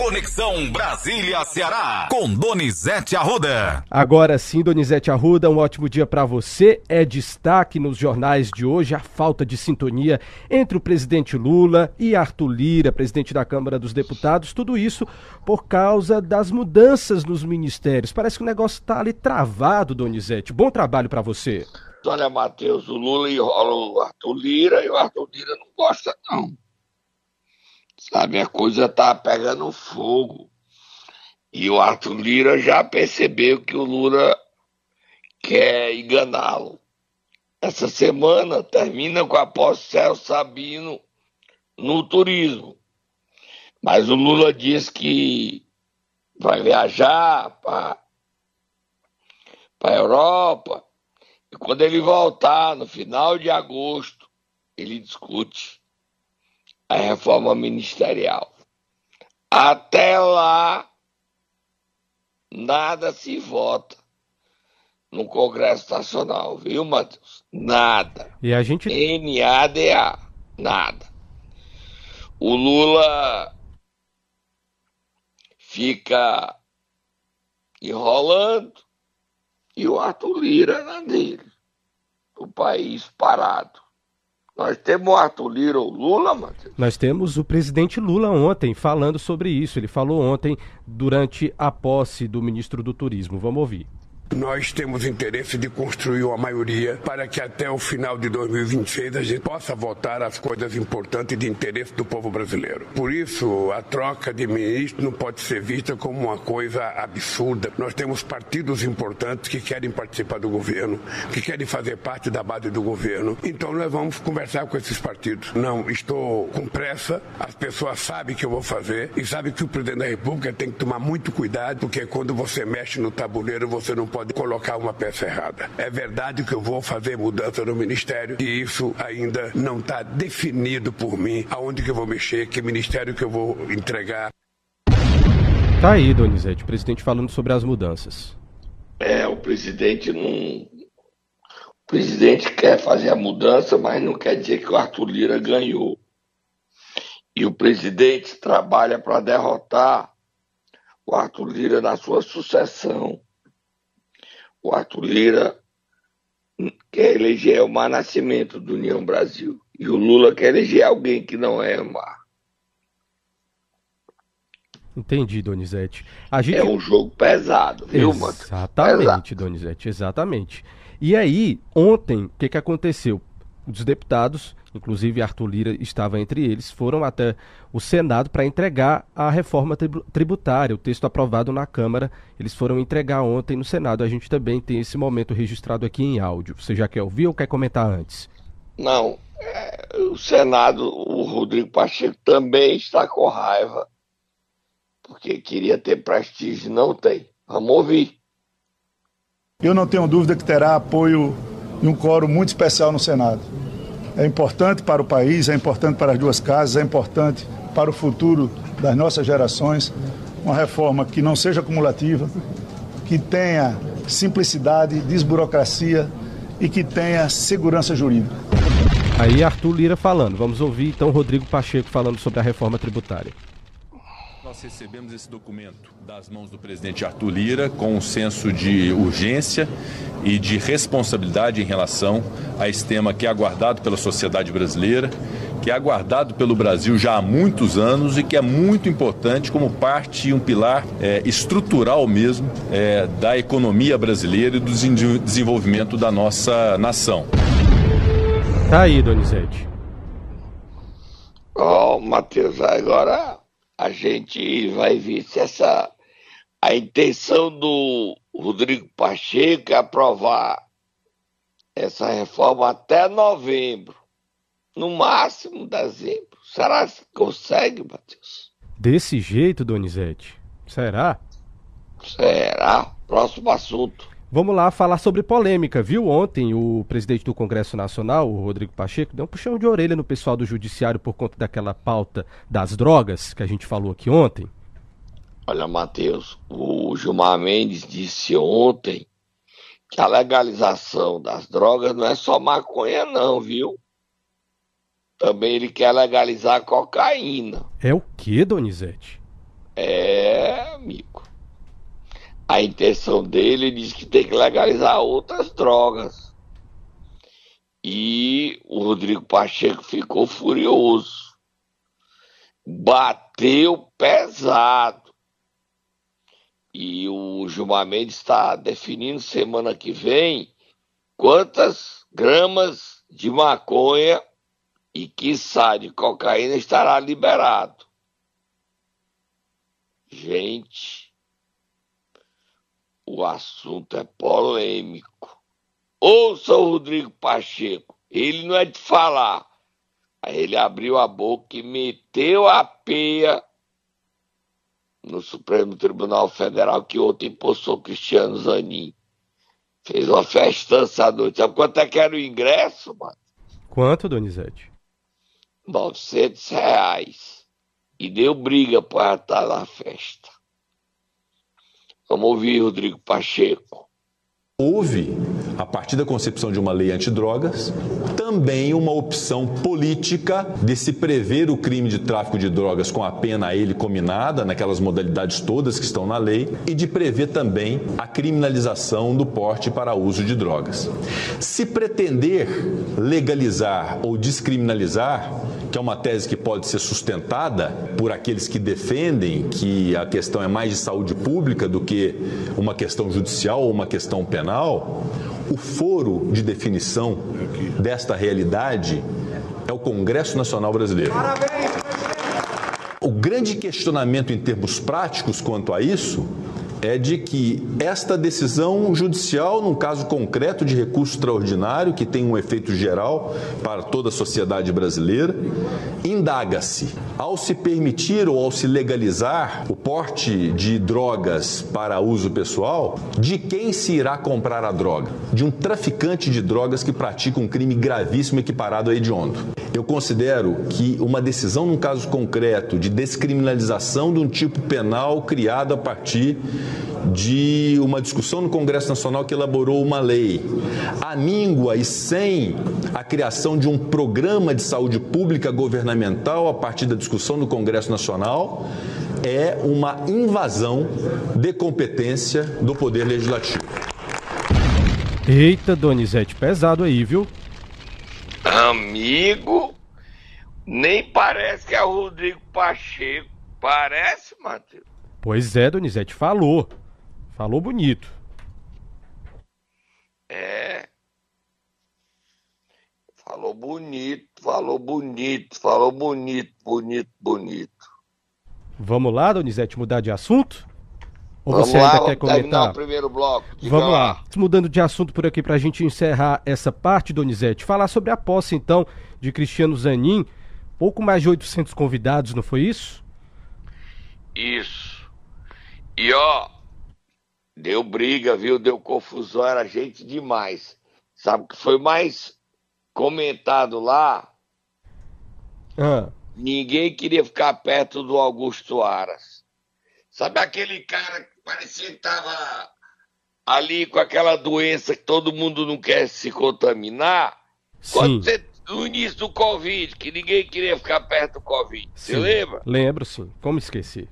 Conexão Brasília-Ceará, com Donizete Arruda. Agora sim, Donizete Arruda, um ótimo dia para você. É destaque nos jornais de hoje a falta de sintonia entre o presidente Lula e Arthur Lira, presidente da Câmara dos Deputados. Tudo isso por causa das mudanças nos ministérios. Parece que o negócio está ali travado, Donizete. Bom trabalho para você. Olha, Matheus, o Lula enrola o Arthur Lira e o Arthur Lira não gosta, não. Sabe, a coisa tá pegando fogo. E o Arthur Lira já percebeu que o Lula quer enganá-lo. Essa semana termina com a posse Celso Sabino no turismo. Mas o Lula diz que vai viajar para a Europa. E quando ele voltar, no final de agosto, ele discute a reforma ministerial. Até lá, nada se vota no Congresso Nacional, viu, Matheus? Nada. E a gente. NADA, nada. O Lula fica enrolando e o Arthur Lira na dele. O país parado. Nós temos o Arthur Lira Lula, Matheus? Nós temos o presidente Lula ontem falando sobre isso. Ele falou ontem durante a posse do ministro do Turismo. Vamos ouvir. Nós temos interesse de construir uma maioria para que até o final de 2026 a gente possa votar as coisas importantes de interesse do povo brasileiro. Por isso, a troca de ministro não pode ser vista como uma coisa absurda. Nós temos partidos importantes que querem participar do governo, que querem fazer parte da base do governo. Então nós vamos conversar com esses partidos. Não estou com pressa, as pessoas sabem que eu vou fazer e sabem que o presidente da República tem que tomar muito cuidado, porque quando você mexe no tabuleiro, você não pode pode colocar uma peça errada. É verdade que eu vou fazer mudança no ministério e isso ainda não está definido por mim aonde que eu vou mexer, que ministério que eu vou entregar. Tá aí, Donizete, o presidente falando sobre as mudanças. É, o presidente não. O presidente quer fazer a mudança, mas não quer dizer que o Arthur Lira ganhou. E o presidente trabalha para derrotar o Arthur Lira na sua sucessão o Arthur Lira quer eleger o Mar Nascimento do União Brasil. E o Lula quer eleger alguém que não é Mar. Entendi, Donizete. Gente... É um jogo pesado, viu, mano? Exatamente, Donizete, exatamente. E aí, ontem, o que, que aconteceu? Os deputados inclusive Arthur Lira estava entre eles, foram até o Senado para entregar a reforma tributária, o texto aprovado na Câmara. Eles foram entregar ontem no Senado. A gente também tem esse momento registrado aqui em áudio. Você já quer ouvir ou quer comentar antes? Não. É, o Senado, o Rodrigo Pacheco também está com raiva, porque queria ter prestígio, não tem. Vamos ouvir. Eu não tenho dúvida que terá apoio de um coro muito especial no Senado é importante para o país, é importante para as duas casas, é importante para o futuro das nossas gerações. Uma reforma que não seja acumulativa, que tenha simplicidade, desburocracia e que tenha segurança jurídica. Aí Arthur Lira falando. Vamos ouvir então Rodrigo Pacheco falando sobre a reforma tributária. Nós recebemos esse documento das mãos do presidente Arthur Lira com um senso de urgência e de responsabilidade em relação a esse tema que é aguardado pela sociedade brasileira, que é aguardado pelo Brasil já há muitos anos e que é muito importante como parte e um pilar é, estrutural mesmo é, da economia brasileira e do desenvolvimento da nossa nação. Tá aí, Donizete. Ó, oh, Matheus, agora a gente vai ver se essa a intenção do Rodrigo Pacheco é aprovar essa reforma até novembro, no máximo dezembro. Será que consegue, Matheus? Desse jeito, Donizete? Será? Será? Próximo assunto. Vamos lá falar sobre polêmica, viu? Ontem o presidente do Congresso Nacional, o Rodrigo Pacheco, deu um puxão de orelha no pessoal do Judiciário por conta daquela pauta das drogas que a gente falou aqui ontem. Olha, Matheus, o Gilmar Mendes disse ontem que a legalização das drogas não é só maconha, não, viu? Também ele quer legalizar a cocaína. É o que, Donizete? É, amigo. A intenção dele diz que tem que legalizar outras drogas. E o Rodrigo Pacheco ficou furioso. Bateu pesado. E o Gilmar Mendes está definindo semana que vem quantas gramas de maconha e quiçá de cocaína estará liberado. Gente, o assunto é polêmico. Ouça o Rodrigo Pacheco, ele não é de falar. Aí ele abriu a boca e meteu a peia no Supremo Tribunal Federal que ontem impulsou Cristiano Zanin. Fez uma festança à noite. Sabe quanto é que era o ingresso, mano? Quanto, Donizete? 900 reais. E deu briga para estar na festa. Vamos ouvir Rodrigo Pacheco. Houve, a partir da concepção de uma lei antidrogas, também uma opção política de se prever o crime de tráfico de drogas com a pena a ele combinada, naquelas modalidades todas que estão na lei, e de prever também a criminalização do porte para uso de drogas. Se pretender legalizar ou descriminalizar, que é uma tese que pode ser sustentada por aqueles que defendem que a questão é mais de saúde pública do que uma questão judicial ou uma questão penal, o foro de definição desta realidade é o Congresso Nacional Brasileiro. O grande questionamento em termos práticos quanto a isso é de que esta decisão judicial, num caso concreto de recurso extraordinário, que tem um efeito geral para toda a sociedade brasileira, indaga-se, ao se permitir ou ao se legalizar o porte de drogas para uso pessoal, de quem se irá comprar a droga? De um traficante de drogas que pratica um crime gravíssimo equiparado a hediondo. Eu considero que uma decisão num caso concreto de descriminalização de um tipo penal criado a partir de uma discussão no Congresso Nacional que elaborou uma lei, à míngua e sem a criação de um programa de saúde pública governamental a partir da discussão no Congresso Nacional, é uma invasão de competência do Poder Legislativo. Eita, Donizete, pesado aí, viu? Amigo, nem parece que é o Rodrigo Pacheco. Parece, Matheus? Pois é, Donizete, falou. Falou bonito. É. Falou bonito, falou bonito, falou bonito, bonito, bonito. Vamos lá, Donizete, mudar de assunto? Ou Vamos você lá, ainda quer vamos terminar comentar? o primeiro bloco. Vamos lá. Mudando de assunto por aqui para a gente encerrar essa parte, Donizete. Falar sobre a posse, então, de Cristiano Zanin. Pouco mais de 800 convidados, não foi isso? Isso. E ó, deu briga, viu? Deu confusão, era gente demais. Sabe o que foi mais comentado lá? Ah, Ninguém queria ficar perto do Augusto Aras. Sabe aquele cara que parecia que tava ali com aquela doença que todo mundo não quer se contaminar? sim. Quando você, no início do Covid, que ninguém queria ficar perto do Covid. Você sim. lembra? Lembro, sim. Como esquecer?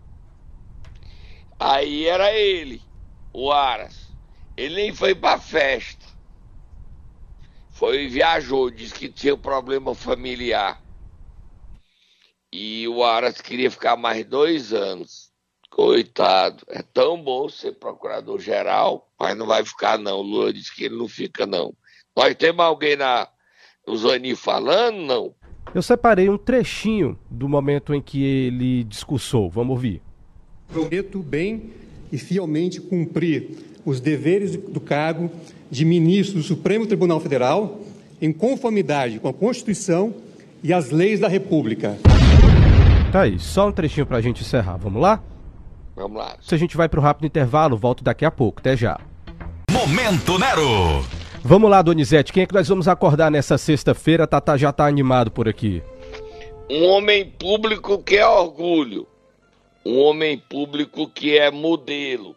Aí era ele, o Aras. Ele nem foi pra festa. Foi e viajou, disse que tinha um problema familiar. E o Aras queria ficar mais dois anos. Coitado, é tão bom ser procurador-geral, mas não vai ficar não. O Lula disse que ele não fica não. Nós temos alguém na, Zani falando, não? Eu separei um trechinho do momento em que ele discursou. Vamos ouvir. Prometo bem e fielmente cumprir os deveres do cargo de ministro do Supremo Tribunal Federal em conformidade com a Constituição e as leis da República. Tá aí, só um trechinho pra gente encerrar. Vamos lá? Vamos lá. Se a gente vai pro rápido intervalo, volto daqui a pouco. Até já. Momento Nero. Vamos lá, Donizete. Quem é que nós vamos acordar nessa sexta-feira? Tata já tá animado por aqui. Um homem público que é orgulho. Um homem público que é modelo.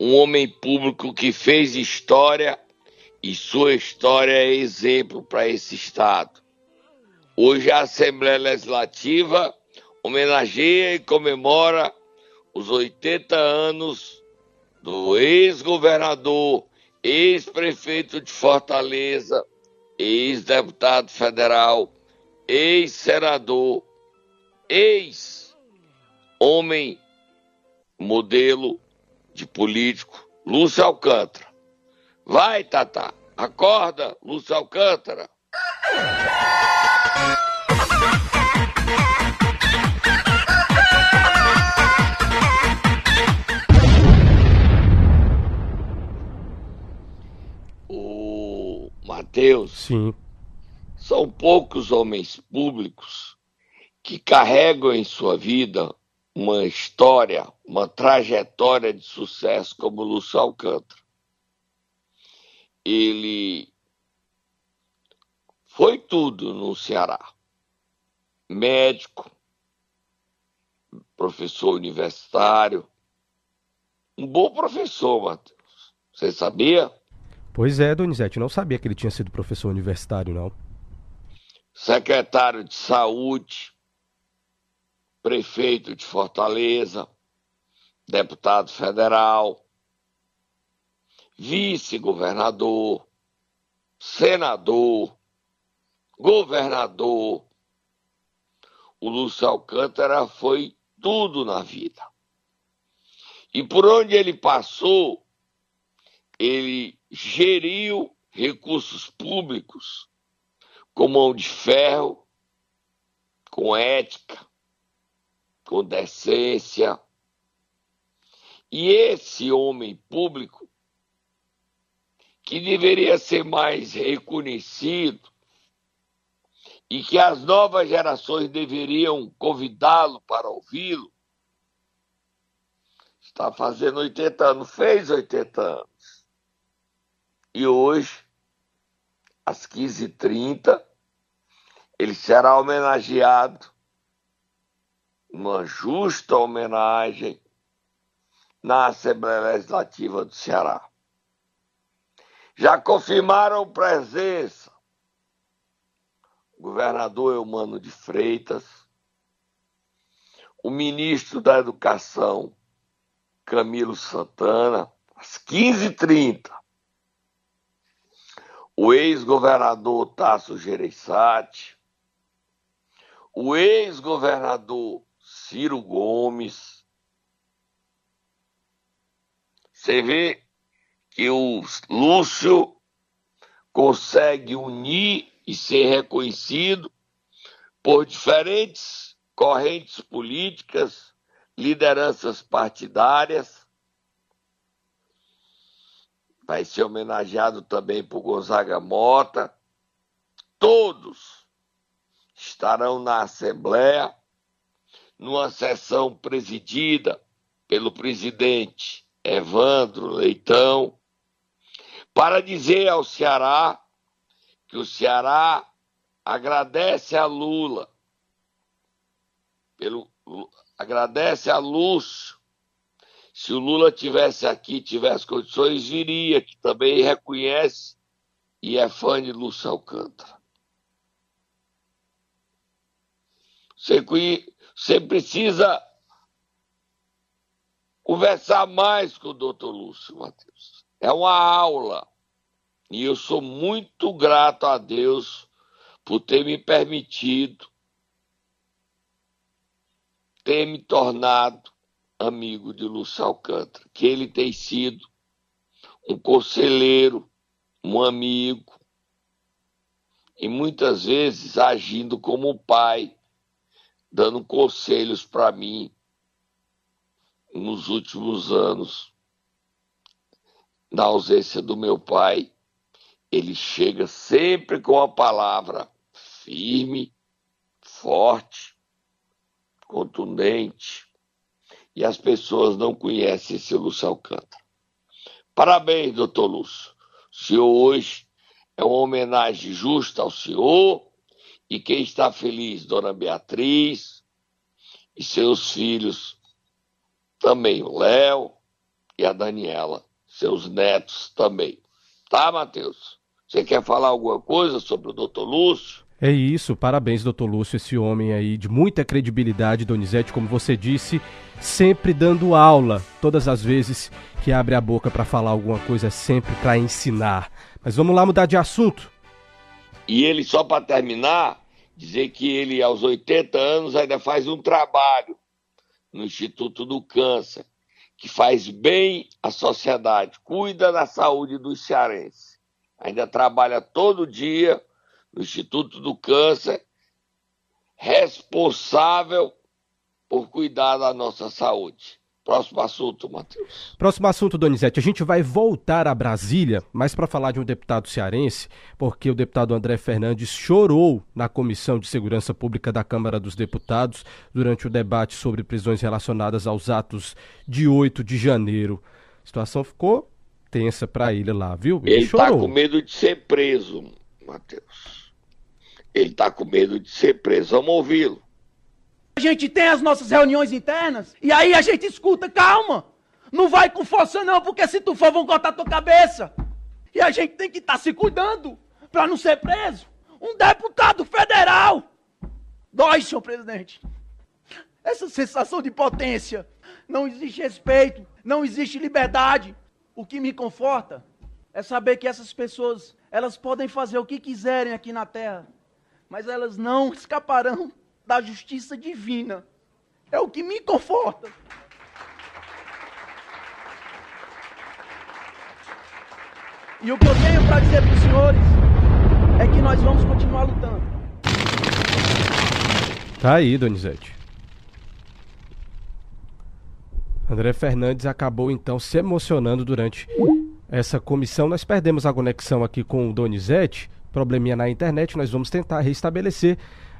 Um homem público que fez história e sua história é exemplo para esse Estado. Hoje a Assembleia Legislativa homenageia e comemora os 80 anos do ex-governador, ex-prefeito de Fortaleza, ex-deputado federal, ex-senador, ex-homem modelo de político, Lúcio Alcântara. Vai, Tata, acorda, Lúcio Alcântara. O Matheus. Sim. São poucos homens públicos que carregam em sua vida uma história, uma trajetória de sucesso como Lúcio Alcântara. Ele foi tudo no Ceará. Médico, professor universitário, um bom professor, Matheus. Você sabia? Pois é, Donizete, não sabia que ele tinha sido professor universitário, não. Secretário de Saúde, prefeito de Fortaleza, deputado federal, vice-governador, senador, governador. O Lúcio Alcântara foi tudo na vida. E por onde ele passou, ele geriu recursos públicos com mão de ferro, com ética, com decência. E esse homem público, que deveria ser mais reconhecido e que as novas gerações deveriam convidá-lo para ouvi-lo, está fazendo 80 anos, fez 80 anos. E hoje, às 15h30, ele será homenageado, uma justa homenagem, na Assembleia Legislativa do Ceará. Já confirmaram presença o governador Eumano de Freitas, o ministro da Educação, Camilo Santana, às 15h30. O ex-governador Tasso Gereissati, o ex-governador Ciro Gomes. Você vê que o Lúcio consegue unir e ser reconhecido por diferentes correntes políticas, lideranças partidárias. Vai ser homenageado também por Gonzaga Mota. Todos estarão na Assembleia, numa sessão presidida pelo presidente Evandro Leitão, para dizer ao Ceará que o Ceará agradece a Lula, pelo, agradece a Lúcio. Se o Lula tivesse aqui, tivesse condições, viria, que também reconhece e é fã de Lúcio Alcântara. Você, você precisa conversar mais com o doutor Lúcio, Matheus. É uma aula. E eu sou muito grato a Deus por ter me permitido ter me tornado amigo de Lúcio Alcântara, que ele tem sido um conselheiro, um amigo, e muitas vezes agindo como pai, dando conselhos para mim nos últimos anos, na ausência do meu pai ele chega sempre com a palavra firme, forte, contundente, e as pessoas não conhecem esse Lúcio Alcântara. Parabéns, doutor Lúcio. O senhor hoje é uma homenagem justa ao senhor e quem está feliz, dona Beatriz e seus filhos, também o Léo e a Daniela, seus netos também. Tá, Matheus? Você quer falar alguma coisa sobre o doutor Lúcio? É isso, parabéns, doutor Lúcio, esse homem aí de muita credibilidade, Donizete, como você disse, sempre dando aula, todas as vezes que abre a boca para falar alguma coisa, é sempre para ensinar. Mas vamos lá mudar de assunto. E ele, só para terminar, dizer que ele, aos 80 anos, ainda faz um trabalho no Instituto do Câncer, que faz bem à sociedade, cuida da saúde dos cearenses. Ainda trabalha todo dia no Instituto do Câncer, responsável por cuidar da nossa saúde. Próximo assunto, Matheus. Próximo assunto, Donizete. A gente vai voltar a Brasília, mas para falar de um deputado cearense, porque o deputado André Fernandes chorou na Comissão de Segurança Pública da Câmara dos Deputados durante o debate sobre prisões relacionadas aos atos de 8 de janeiro. A situação ficou tensa para ele lá, viu? Ele está com medo de ser preso, Matheus. Ele está com medo de ser preso. Vamos ouvi-lo. A gente tem as nossas reuniões internas e aí a gente escuta, calma. Não vai com força não, porque se tu for vão cortar tua cabeça. E a gente tem que estar tá se cuidando para não ser preso. Um deputado federal. Dói, senhor presidente. Essa sensação de potência. Não existe respeito, não existe liberdade. O que me conforta é saber que essas pessoas, elas podem fazer o que quiserem aqui na terra mas elas não escaparão da justiça divina. É o que me conforta. E o que eu tenho para dizer para os senhores é que nós vamos continuar lutando. Tá aí, Donizete. André Fernandes acabou então se emocionando durante essa comissão. Nós perdemos a conexão aqui com o Donizete probleminha na internet, nós vamos tentar restabelecer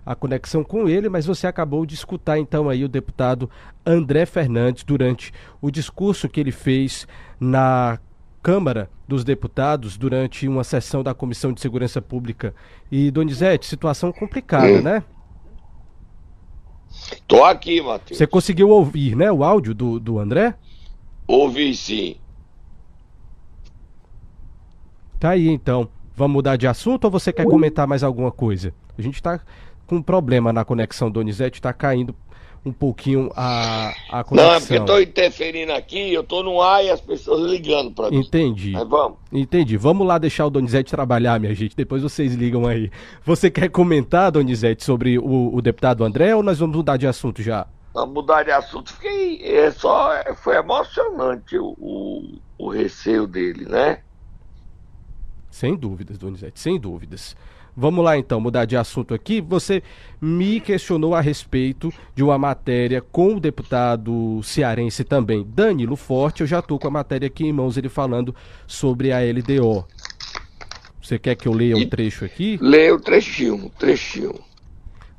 a conexão com ele, mas você acabou de escutar então aí o deputado André Fernandes durante o discurso que ele fez na Câmara dos Deputados durante uma sessão da Comissão de Segurança Pública. E Donizete, situação complicada, hum. né? Tô aqui, Matheus. Você conseguiu ouvir, né, o áudio do, do André? Ouvi sim. Tá aí então. Vamos mudar de assunto ou você quer comentar mais alguma coisa? A gente está com um problema na conexão Donizete, está caindo um pouquinho a, a conexão. Não, é porque eu estou interferindo aqui, eu estou no ar e as pessoas ligando para mim. Entendi. Mas vamos. Entendi. Vamos lá deixar o Donizete trabalhar, minha gente. Depois vocês ligam aí. Você quer comentar, Donizete, sobre o, o deputado André ou nós vamos mudar de assunto já? Vamos mudar de assunto. Fiquei. É só, foi emocionante o, o, o receio dele, né? Sem dúvidas, Donizete, sem dúvidas. Vamos lá então, mudar de assunto aqui. Você me questionou a respeito de uma matéria com o deputado cearense também, Danilo Forte. Eu já estou com a matéria aqui em mãos, ele falando sobre a LDO. Você quer que eu leia um trecho aqui? Leia o trechinho, trechinho.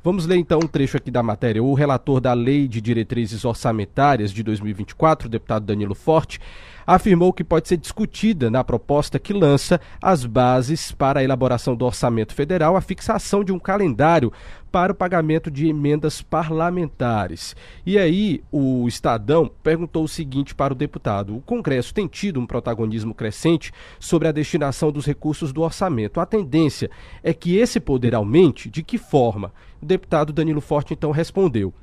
Vamos ler então um trecho aqui da matéria. O relator da Lei de Diretrizes Orçamentárias de 2024, o deputado Danilo Forte, afirmou que pode ser discutida na proposta que lança as bases para a elaboração do orçamento federal a fixação de um calendário para o pagamento de emendas parlamentares. E aí, o Estadão perguntou o seguinte para o deputado: o Congresso tem tido um protagonismo crescente sobre a destinação dos recursos do orçamento. A tendência é que esse poder aumente? De que forma? O deputado Danilo Forte então respondeu: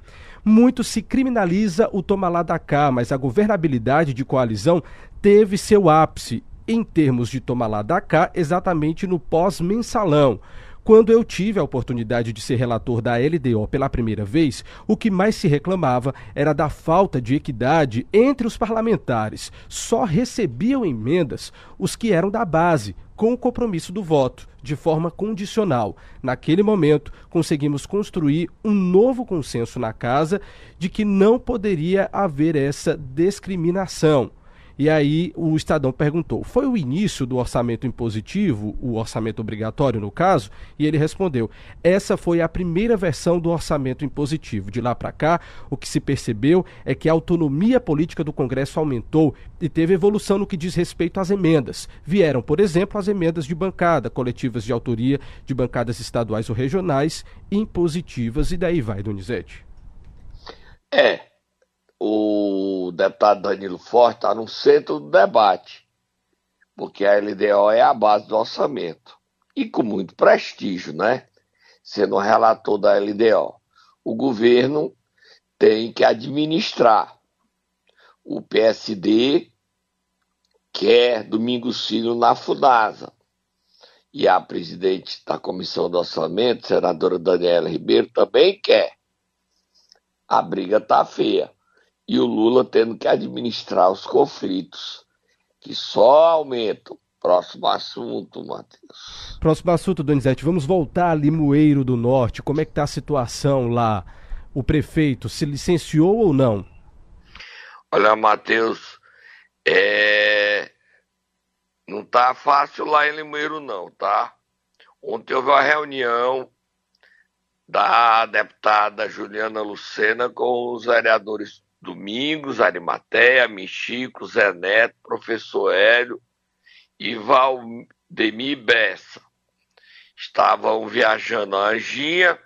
muito se criminaliza o toma lá da cá, mas a governabilidade de coalizão teve seu ápice em termos de toma lá da cá exatamente no pós-mensalão. Quando eu tive a oportunidade de ser relator da LDO pela primeira vez, o que mais se reclamava era da falta de equidade entre os parlamentares. Só recebiam emendas os que eram da base, com o compromisso do voto, de forma condicional. Naquele momento, conseguimos construir um novo consenso na casa de que não poderia haver essa discriminação. E aí o Estadão perguntou: foi o início do orçamento impositivo, o orçamento obrigatório no caso? E ele respondeu: essa foi a primeira versão do orçamento impositivo. De lá para cá, o que se percebeu é que a autonomia política do Congresso aumentou e teve evolução no que diz respeito às emendas. Vieram, por exemplo, as emendas de bancada, coletivas de autoria de bancadas estaduais ou regionais, impositivas, e daí vai, Donizete. É, o deputado Danilo Forte está no centro do debate, porque a LDO é a base do orçamento. E com muito prestígio, né? sendo relator da LDO. O governo tem que administrar. O PSD quer Domingos Filho na FUNASA. E a presidente da Comissão do Orçamento, senadora Daniela Ribeiro, também quer. A briga está feia. E o Lula tendo que administrar os conflitos, que só aumentam. Próximo assunto, Matheus. Próximo assunto, Donizete. Vamos voltar a Limoeiro do Norte. Como é que está a situação lá? O prefeito se licenciou ou não? Olha, Matheus, é... não tá fácil lá em Limoeiro, não, tá? Ontem houve uma reunião da deputada Juliana Lucena com os vereadores Domingos, Arimateia, Michico, Zé Neto, professor Hélio e Valdemir Bessa. Estavam viajando a Anjinha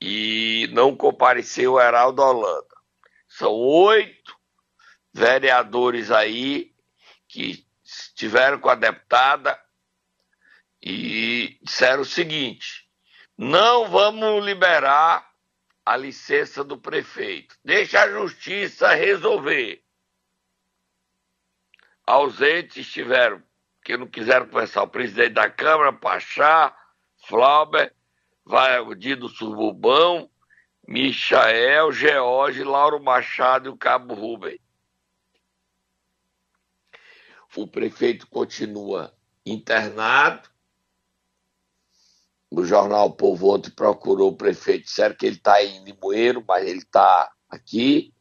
e não compareceu o Heraldo Holanda. São oito vereadores aí que estiveram com a deputada e disseram o seguinte: não vamos liberar a licença do prefeito. Deixa a justiça resolver. Ausentes estiveram, que não quiseram conversar, o presidente da Câmara, Pachá, Flauber, Valdir Suburbão, Michael, George, Lauro Machado e o Cabo Rubem. O prefeito continua internado. O jornal Povo ontem procurou o prefeito, disseram que ele está em Limoeiro, mas ele está aqui.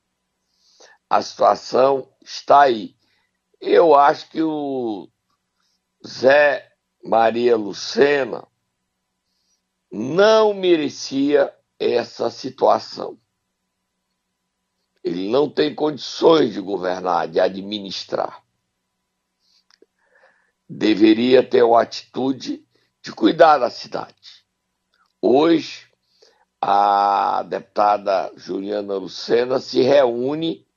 A situação está aí. Eu acho que o Zé Maria Lucena não merecia essa situação. Ele não tem condições de governar, de administrar. Deveria ter uma atitude de cuidar da cidade. Hoje, a deputada Juliana Lucena se reúne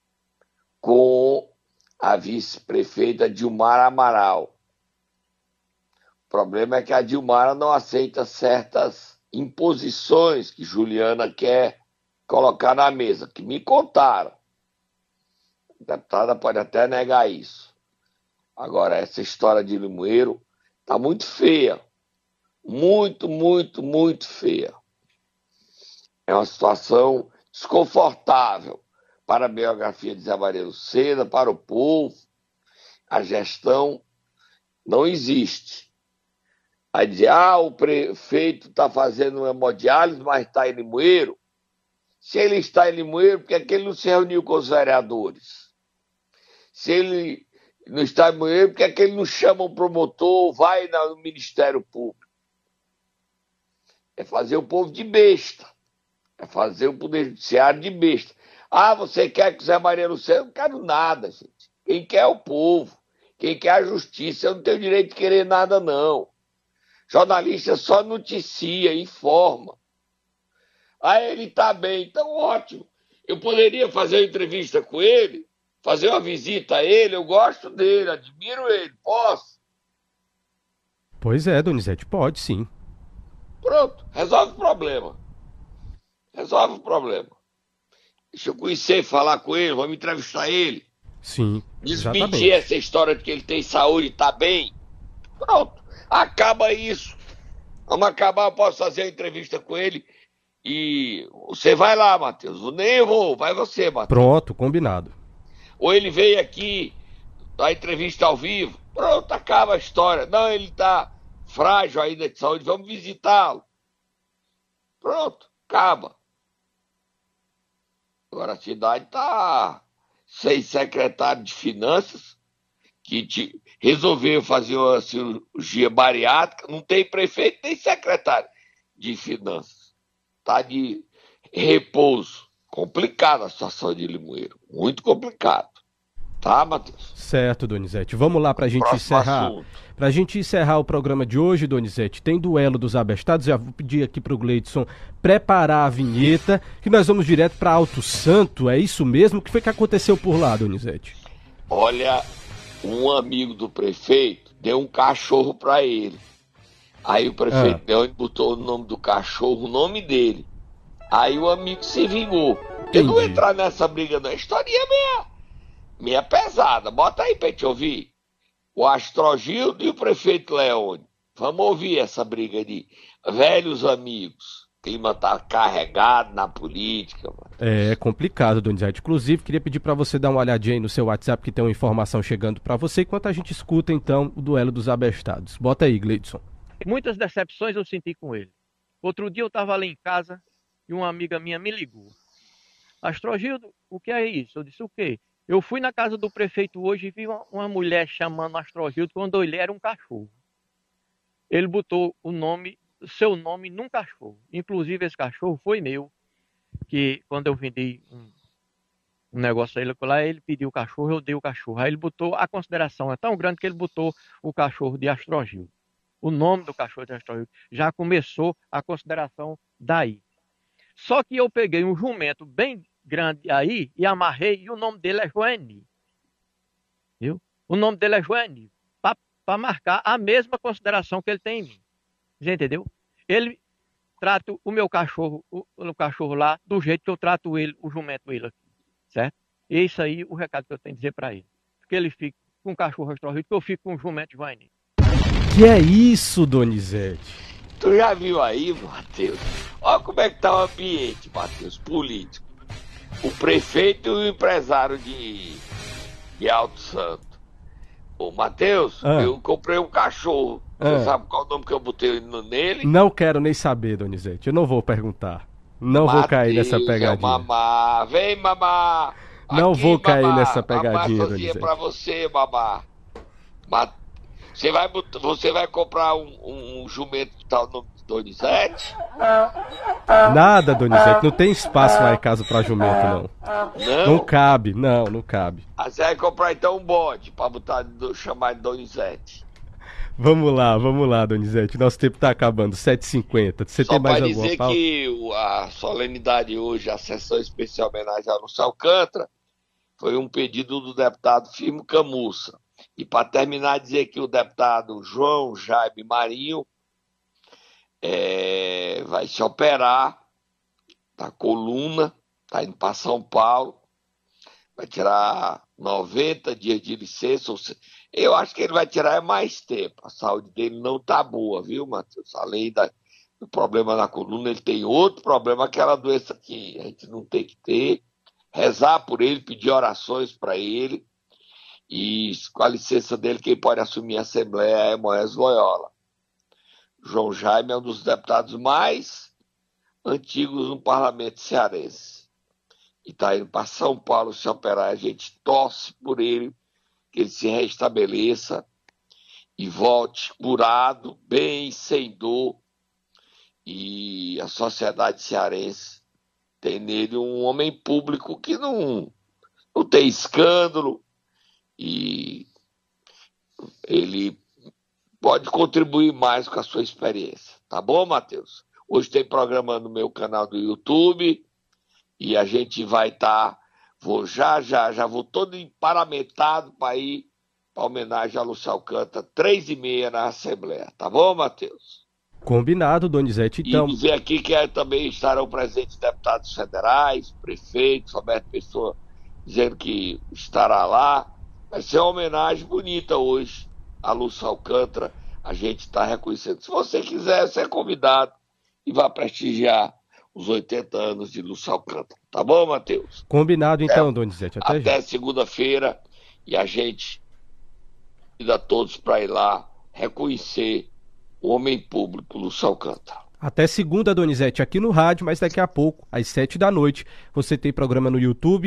com a vice-prefeita Dilmar Amaral. O problema é que a Dilmar não aceita certas imposições que Juliana quer colocar na mesa, que me contaram. A deputada pode até negar isso. Agora, essa história de Limoeiro está muito feia. Muito, muito, muito feia. É uma situação desconfortável para a biografia de Zé Maria Lucena, para o povo. A gestão não existe. Aí dizer, ah, o prefeito está fazendo uma hemodiálise, mas está em Limoeiro. Se ele está em Limoeiro, por que, é que ele não se reuniu com os vereadores? Se ele não está em Limoeiro, por que, é ele não chama um promotor, vai no Ministério Público? É fazer o povo de besta. É fazer o Poder Judiciário de besta. Ah, você quer que o Zé Maria Lucena? Eu não quero nada, gente. Quem quer é o povo. Quem quer a justiça. Eu não tenho direito de querer nada, não. Jornalista só noticia, informa. Ah, ele está bem, então ótimo. Eu poderia fazer uma entrevista com ele, fazer uma visita a ele, eu gosto dele, admiro ele, posso? Pois é, Donizete, pode sim. Pronto, resolve o problema. Resolve o problema. Deixa eu conhecer, falar com ele, vamos entrevistar ele. Sim. Desmentir essa história de que ele tem saúde e está bem. Pronto. Acaba isso. Vamos acabar, eu posso fazer a entrevista com ele. E você vai lá, Matheus. Nem eu vou, vai você, Matheus. Pronto, combinado. Ou ele veio aqui, a entrevista ao vivo. Pronto, acaba a história. Não, ele está frágil ainda de saúde, vamos visitá-lo. Pronto, acaba. Agora a cidade está sem secretário de finanças, que te, resolveu fazer uma cirurgia bariátrica, não tem prefeito nem secretário de finanças. Está de repouso. Complicada a situação de Limoeiro. Muito complicado. Tá, Matheus? Certo, Donizete. Vamos lá para a gente Próximo encerrar. Para a gente encerrar o programa de hoje, Donizete, tem duelo dos abestados. Já vou pedir aqui para o Gleidson preparar a vinheta, que nós vamos direto para Alto Santo. É isso mesmo? O que foi que aconteceu por lá, Donizete? Olha, um amigo do prefeito deu um cachorro para ele. Aí o prefeito ah. Leone botou o nome do cachorro, o nome dele. Aí o amigo se vingou. Eu não vou entrar nessa briga, não. A história é meia, meia pesada. Bota aí pra te ouvir. O Astrogildo e o prefeito Leone. Vamos ouvir essa briga de velhos amigos. O clima tá carregado na política. Mano. É complicado, Donizete. Inclusive, queria pedir para você dar uma olhadinha aí no seu WhatsApp que tem uma informação chegando para você, enquanto a gente escuta então o duelo dos abestados. Bota aí, Gleidson. Muitas decepções eu senti com ele. Outro dia eu estava ali em casa e uma amiga minha me ligou. Astrogildo, o que é isso? Eu disse, o quê? Eu fui na casa do prefeito hoje e vi uma, uma mulher chamando Astrogildo quando ele era um cachorro. Ele botou o nome, seu nome num cachorro. Inclusive esse cachorro foi meu, que quando eu vendi um, um negócio a ele lá, ele pediu o cachorro, eu dei o cachorro. Aí ele botou, a consideração é tão grande que ele botou o cachorro de Astrogildo o nome do cachorro de Astor Já começou a consideração daí. Só que eu peguei um jumento bem grande aí e amarrei, e o nome dele é Joani. Viu? O nome dele é Joani, para marcar a mesma consideração que ele tem em mim. Você entendeu? Ele trata o meu cachorro, o, o cachorro lá, do jeito que eu trato ele, o jumento ele aqui. Certo? Esse aí o recado que eu tenho a dizer para ele. Que ele fique com o cachorro Astor que eu fico com o jumento Joani. Que é isso, Donizete? Tu já viu aí, Matheus? Olha como é que tá o ambiente, Matheus, político. O prefeito e o empresário de, de Alto Santo. Ô, Matheus, ah. eu comprei um cachorro. Você ah. sabe qual é o nome que eu botei nele? Não quero nem saber, Donizete. Eu não vou perguntar. Não Mateus, vou cair nessa é pegadinha. É mamá. Vem, mamá. Não Aqui, vou cair mamá. nessa pegadinha, Donizete. pra você, mamá. Matheus. Você vai, você vai comprar um, um, um jumento que tá no nome Donizete? Nada, Donizete. Não tem espaço lá em casa pra jumento, não. Não? Não cabe, não, não cabe. Você vai comprar então um bode pra botar, chamar de Donizete. Vamos lá, vamos lá, Donizete. Nosso tempo tá acabando, 7h50. Você Só tem mais alguma dizer que a solenidade hoje, a sessão especial homenagem ao Lúcio Alcântara, foi um pedido do deputado Firmo Camussa. E para terminar, dizer que o deputado João Jaime Marinho é, vai se operar da coluna, está indo para São Paulo, vai tirar 90 dias de licença. Eu acho que ele vai tirar mais tempo. A saúde dele não está boa, viu, Matheus? Além da, do problema na coluna, ele tem outro problema, aquela doença que a gente não tem que ter. Rezar por ele, pedir orações para ele e com a licença dele, quem pode assumir a Assembleia é Moés Loyola. João Jaime é um dos deputados mais antigos no parlamento cearense. E está indo para São Paulo se operar. A gente torce por ele, que ele se restabeleça e volte curado, bem, sem dor. E a sociedade cearense tem nele um homem público que não, não tem escândalo, e ele pode contribuir mais com a sua experiência. Tá bom, Matheus? Hoje tem programa no meu canal do YouTube e a gente vai estar. Tá, vou já, já, já vou todo emparamentado para ir para homenagem a Lúcio Alcântara, três e meia na Assembleia. Tá bom, Matheus? Combinado, Donizete. Então... E dizer aqui que é, também estarão presentes deputados federais, prefeitos, Roberto Pessoa dizendo que estará lá. Vai ser uma homenagem bonita hoje a Lúcia Alcântara. A gente está reconhecendo. Se você quiser, você é convidado e vai prestigiar os 80 anos de Lúcia Alcântara. Tá bom, Matheus? Combinado então, é, Donizete. Até, até segunda-feira e a gente convida todos para ir lá reconhecer o homem público Lúcio Alcântara. Até segunda, Donizete, aqui no rádio, mas daqui a pouco, às sete da noite, você tem programa no YouTube.